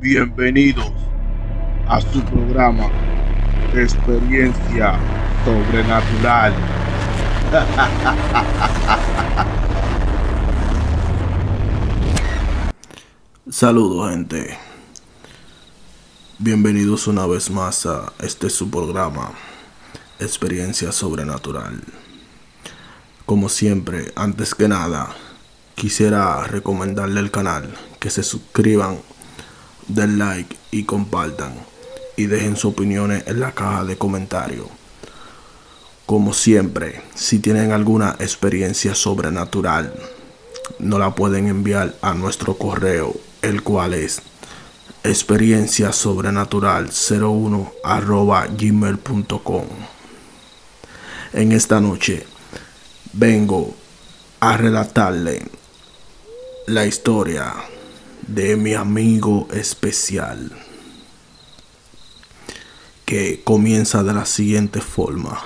Bienvenidos a su programa Experiencia Sobrenatural. Saludos gente. Bienvenidos una vez más a este su programa Experiencia Sobrenatural. Como siempre, antes que nada, quisiera recomendarle el canal, que se suscriban, den like y compartan y dejen sus opiniones en la caja de comentarios. Como siempre, si tienen alguna experiencia sobrenatural, no la pueden enviar a nuestro correo, el cual es experiencia sobrenatural 01 gmail.com. En esta noche vengo a relatarle la historia de mi amigo especial que comienza de la siguiente forma.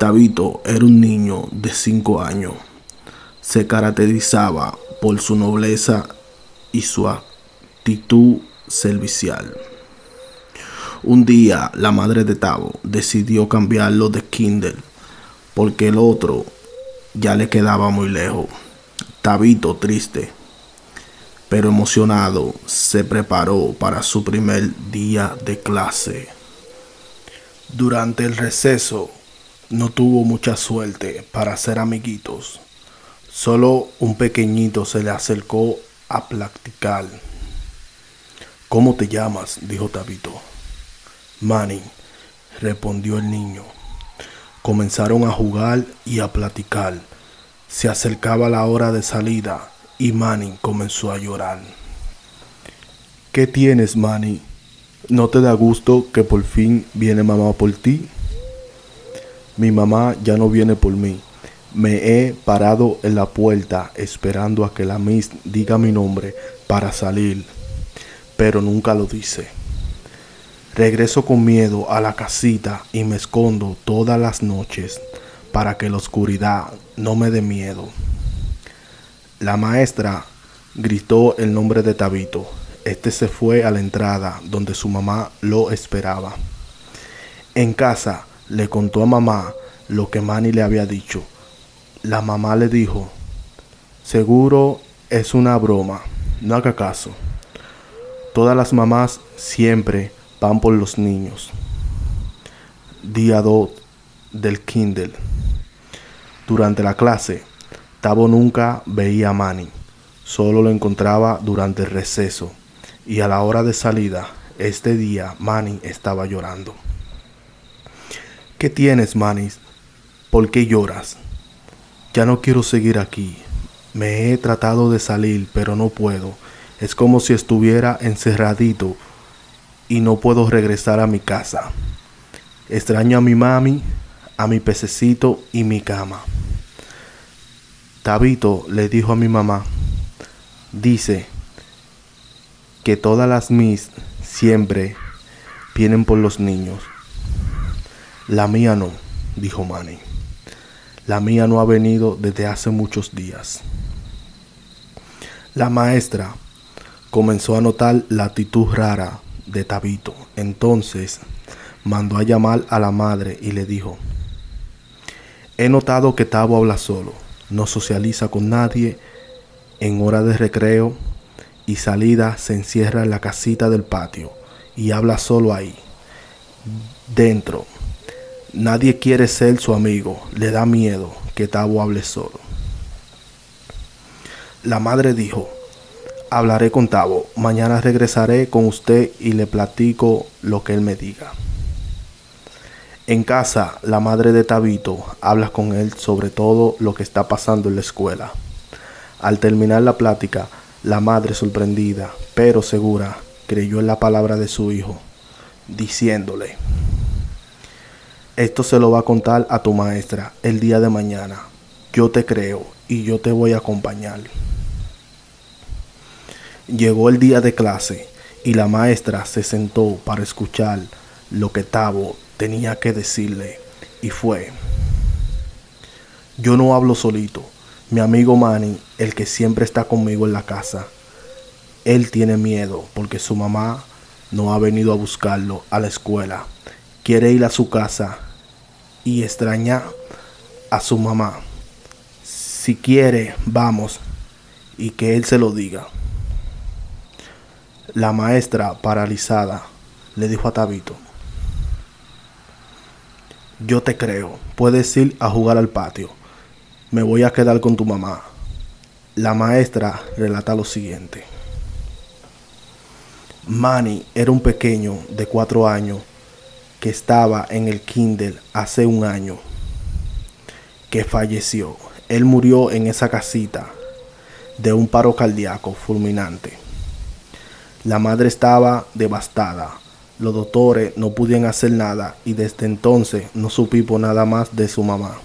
Tabito era un niño de 5 años. Se caracterizaba por su nobleza y su actitud servicial. Un día la madre de Tabo decidió cambiarlo de Kindle porque el otro ya le quedaba muy lejos. Tabito triste, pero emocionado, se preparó para su primer día de clase. Durante el receso no tuvo mucha suerte para hacer amiguitos. Solo un pequeñito se le acercó a practicar. ¿Cómo te llamas? dijo Tabito. Manny, respondió el niño. Comenzaron a jugar y a platicar. Se acercaba la hora de salida y Manny comenzó a llorar. ¿Qué tienes, Manny? ¿No te da gusto que por fin viene mamá por ti? Mi mamá ya no viene por mí. Me he parado en la puerta esperando a que la Miss diga mi nombre para salir, pero nunca lo dice. Regreso con miedo a la casita y me escondo todas las noches para que la oscuridad no me dé miedo. La maestra gritó el nombre de Tabito. Este se fue a la entrada donde su mamá lo esperaba. En casa le contó a mamá lo que Manny le había dicho. La mamá le dijo, seguro es una broma, no haga caso. Todas las mamás siempre van por los niños. Día 2 del Kindle. Durante la clase, Tabo nunca veía a Manny, solo lo encontraba durante el receso y a la hora de salida, este día Manny estaba llorando. ¿Qué tienes, Manny? ¿Por qué lloras? Ya no quiero seguir aquí. Me he tratado de salir, pero no puedo. Es como si estuviera encerradito y no puedo regresar a mi casa. Extraño a mi mami, a mi pececito y mi cama. Tabito le dijo a mi mamá, dice que todas las mis siempre vienen por los niños. La mía no, dijo Manny. La mía no ha venido desde hace muchos días. La maestra comenzó a notar la actitud rara de Tabito. Entonces mandó a llamar a la madre y le dijo, he notado que Tabo habla solo no socializa con nadie, en hora de recreo y salida se encierra en la casita del patio y habla solo ahí. Dentro, nadie quiere ser su amigo, le da miedo que Tabo hable solo. La madre dijo, hablaré con Tabo, mañana regresaré con usted y le platico lo que él me diga. En casa, la madre de Tabito habla con él sobre todo lo que está pasando en la escuela. Al terminar la plática, la madre sorprendida, pero segura, creyó en la palabra de su hijo, diciéndole, esto se lo va a contar a tu maestra el día de mañana. Yo te creo y yo te voy a acompañar. Llegó el día de clase y la maestra se sentó para escuchar lo que Tabo tenía que decirle y fue, yo no hablo solito, mi amigo Manny, el que siempre está conmigo en la casa, Él tiene miedo porque su mamá no ha venido a buscarlo a la escuela. Quiere ir a su casa y extraña a su mamá. Si quiere, vamos y que él se lo diga. La maestra, paralizada, le dijo a Tabito, yo te creo, puedes ir a jugar al patio, me voy a quedar con tu mamá. La maestra relata lo siguiente. Manny era un pequeño de cuatro años que estaba en el Kindle hace un año que falleció. Él murió en esa casita de un paro cardíaco fulminante. La madre estaba devastada. Los doctores no pudieron hacer nada y desde entonces no supimos nada más de su mamá.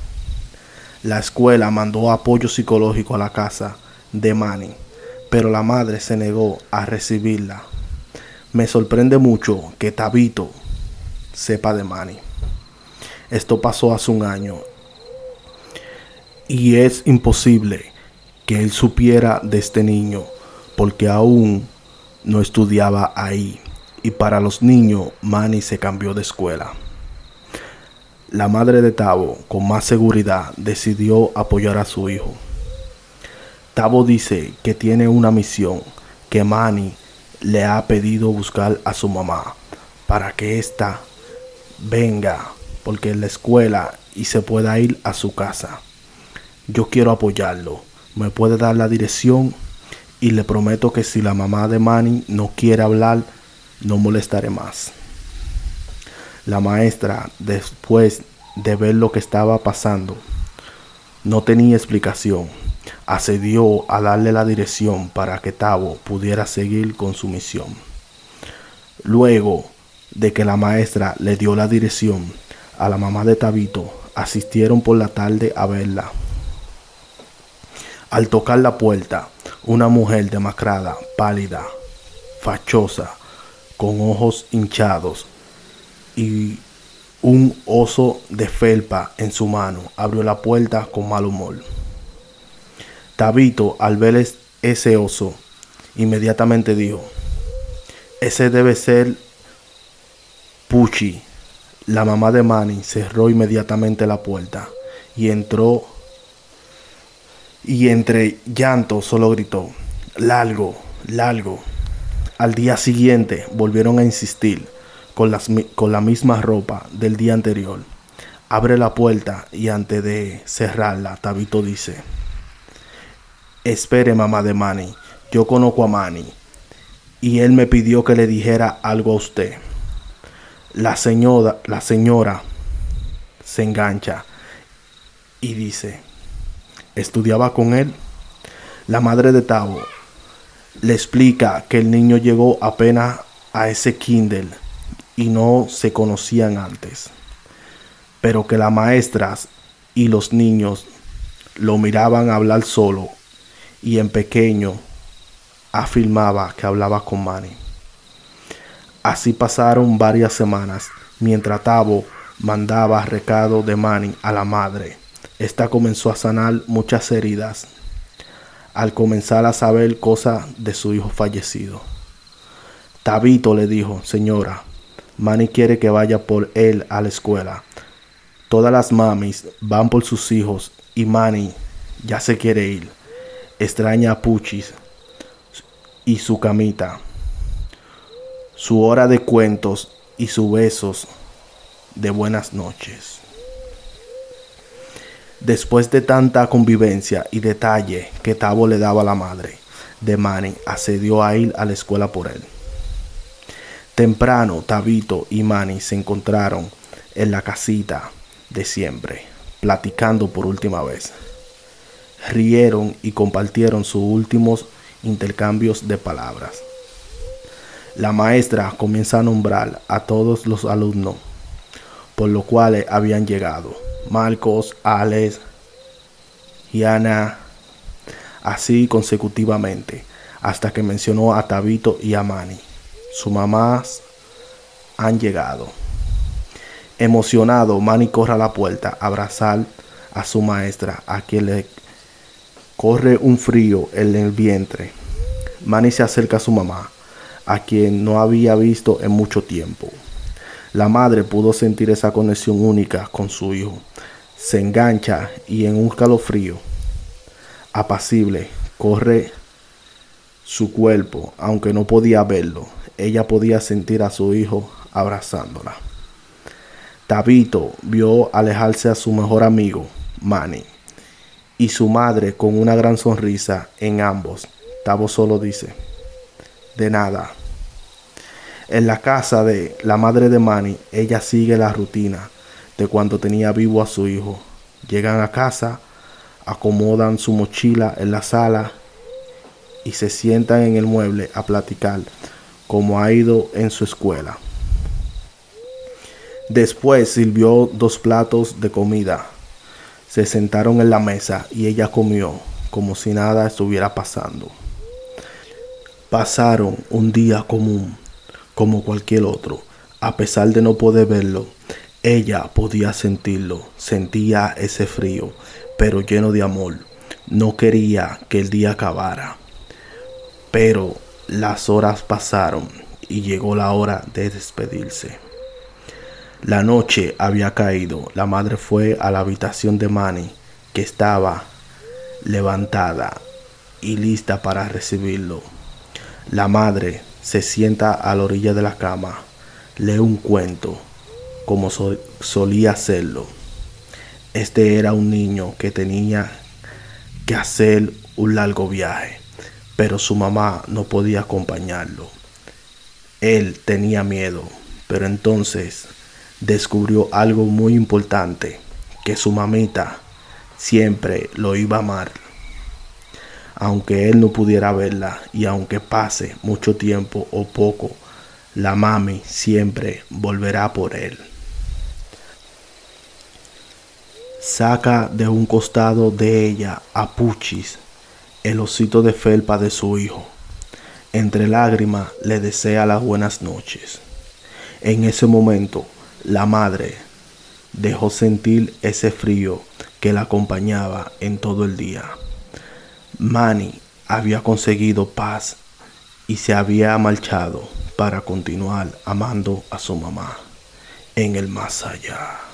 La escuela mandó apoyo psicológico a la casa de Manny, pero la madre se negó a recibirla. Me sorprende mucho que Tabito sepa de Manny. Esto pasó hace un año y es imposible que él supiera de este niño porque aún no estudiaba ahí y para los niños Manny se cambió de escuela. La madre de Tavo, con más seguridad, decidió apoyar a su hijo. Tavo dice que tiene una misión, que Manny le ha pedido buscar a su mamá para que ésta venga porque en la escuela y se pueda ir a su casa. Yo quiero apoyarlo me puede dar la dirección y le prometo que si la mamá de Manny no quiere hablar, no molestaré más. La maestra, después de ver lo que estaba pasando, no tenía explicación. Accedió a darle la dirección para que Tavo pudiera seguir con su misión. Luego de que la maestra le dio la dirección a la mamá de Tabito, asistieron por la tarde a verla. Al tocar la puerta, una mujer demacrada, pálida, fachosa, con ojos hinchados y un oso de felpa en su mano, abrió la puerta con mal humor. Tabito, al ver ese oso, inmediatamente dijo, ese debe ser Puchi. La mamá de Manny cerró inmediatamente la puerta y entró y entre llanto solo gritó, largo, largo. Al día siguiente volvieron a insistir con, las, con la misma ropa del día anterior. Abre la puerta y antes de cerrarla, Tabito dice, espere mamá de Manny, yo conozco a Manny y él me pidió que le dijera algo a usted. La señora, la señora se engancha y dice, estudiaba con él. La madre de Tavo le explica que el niño llegó apenas a ese Kindle y no se conocían antes, pero que las maestras y los niños lo miraban hablar solo y en pequeño afirmaba que hablaba con Manny. Así pasaron varias semanas mientras Tavo mandaba recado de Manny a la madre esta comenzó a sanar muchas heridas al comenzar a saber cosas de su hijo fallecido. Tabito le dijo, señora, Manny quiere que vaya por él a la escuela. Todas las mamis van por sus hijos y Manny ya se quiere ir. Extraña a Puchis y su camita, su hora de cuentos y sus besos de buenas noches. Después de tanta convivencia y detalle que Tavo le daba a la madre de Manny, accedió a ir a la escuela por él. Temprano, Tabito y Manny se encontraron en la casita de siempre, platicando por última vez. Rieron y compartieron sus últimos intercambios de palabras. La maestra comienza a nombrar a todos los alumnos por los cuales habían llegado Marcos, Alex y Ana, así consecutivamente, hasta que mencionó a Tabito y a Manny. Sus mamás han llegado. Emocionado, Manny corre a la puerta a abrazar a su maestra, a quien le corre un frío en el vientre. Manny se acerca a su mamá, a quien no había visto en mucho tiempo. La madre pudo sentir esa conexión única con su hijo. Se engancha y en un calofrío apacible corre su cuerpo, aunque no podía verlo. Ella podía sentir a su hijo abrazándola. Tabito vio alejarse a su mejor amigo, Manny, y su madre con una gran sonrisa en ambos. Tabo solo dice, de nada. En la casa de la madre de Manny, ella sigue la rutina de cuando tenía vivo a su hijo. Llegan a casa, acomodan su mochila en la sala y se sientan en el mueble a platicar como ha ido en su escuela. Después sirvió dos platos de comida. Se sentaron en la mesa y ella comió como si nada estuviera pasando. Pasaron un día común como cualquier otro. A pesar de no poder verlo, ella podía sentirlo, sentía ese frío, pero lleno de amor. No quería que el día acabara. Pero las horas pasaron y llegó la hora de despedirse. La noche había caído. La madre fue a la habitación de Manny, que estaba levantada y lista para recibirlo. La madre se sienta a la orilla de la cama, lee un cuento, como solía hacerlo. Este era un niño que tenía que hacer un largo viaje, pero su mamá no podía acompañarlo. Él tenía miedo, pero entonces descubrió algo muy importante, que su mamita siempre lo iba a amar aunque él no pudiera verla y aunque pase mucho tiempo o poco, la mami siempre volverá por él. Saca de un costado de ella a Puchis, el osito de felpa de su hijo. Entre lágrimas le desea las buenas noches. En ese momento, la madre dejó sentir ese frío que la acompañaba en todo el día. Manny había conseguido paz y se había marchado para continuar amando a su mamá en el más allá.